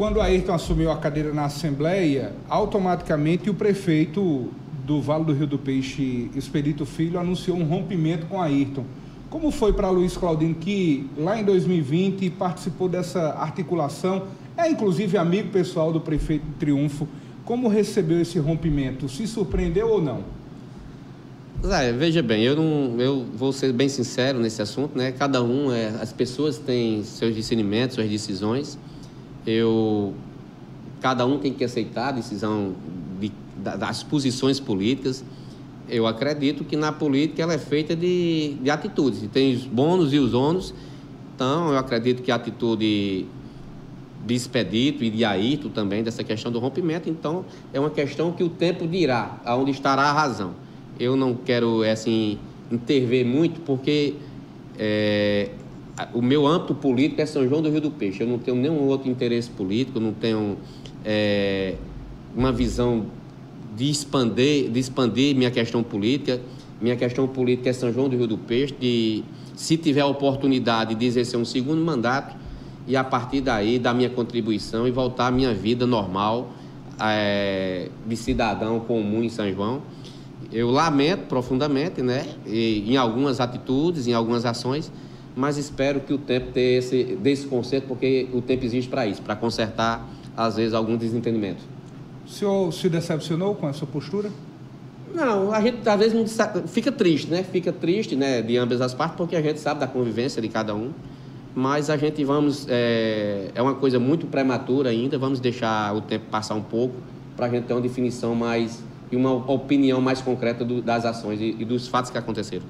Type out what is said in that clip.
quando Ayrton assumiu a cadeira na Assembleia, automaticamente o prefeito do Vale do Rio do Peixe, Expedito Filho, anunciou um rompimento com Ayrton. Como foi para Luiz Claudino, que lá em 2020 participou dessa articulação, é inclusive amigo pessoal do prefeito Triunfo, como recebeu esse rompimento? Se surpreendeu ou não? Zé, veja bem, eu não, eu vou ser bem sincero nesse assunto, né? Cada um, é, as pessoas têm seus discernimentos, suas decisões. Eu, cada um tem que aceitar a decisão de, das posições políticas. Eu acredito que na política ela é feita de, de atitudes. Tem os bônus e os ônus. Então, eu acredito que a atitude de Expedito e de Ayrton também, dessa questão do rompimento, então, é uma questão que o tempo dirá, aonde estará a razão eu não quero assim intervir muito porque é, o meu âmbito político é São João do Rio do Peixe. Eu não tenho nenhum outro interesse político, não tenho é, uma visão de expandir, de expandir minha questão política. Minha questão política é São João do Rio do Peixe. De, se tiver a oportunidade de exercer um segundo mandato e a partir daí dar minha contribuição e voltar à minha vida normal é, de cidadão comum em São João eu lamento profundamente, né? E, em algumas atitudes, em algumas ações, mas espero que o tempo tenha esse, dê esse conserto, porque o tempo existe para isso, para consertar, às vezes, algum desentendimento. O senhor se decepcionou com essa postura? Não, a gente às vezes não, fica triste, né? Fica triste, né, de ambas as partes, porque a gente sabe da convivência de cada um. Mas a gente vamos. É, é uma coisa muito prematura ainda, vamos deixar o tempo passar um pouco para a gente ter uma definição mais e uma opinião mais concreta do, das ações e, e dos fatos que aconteceram.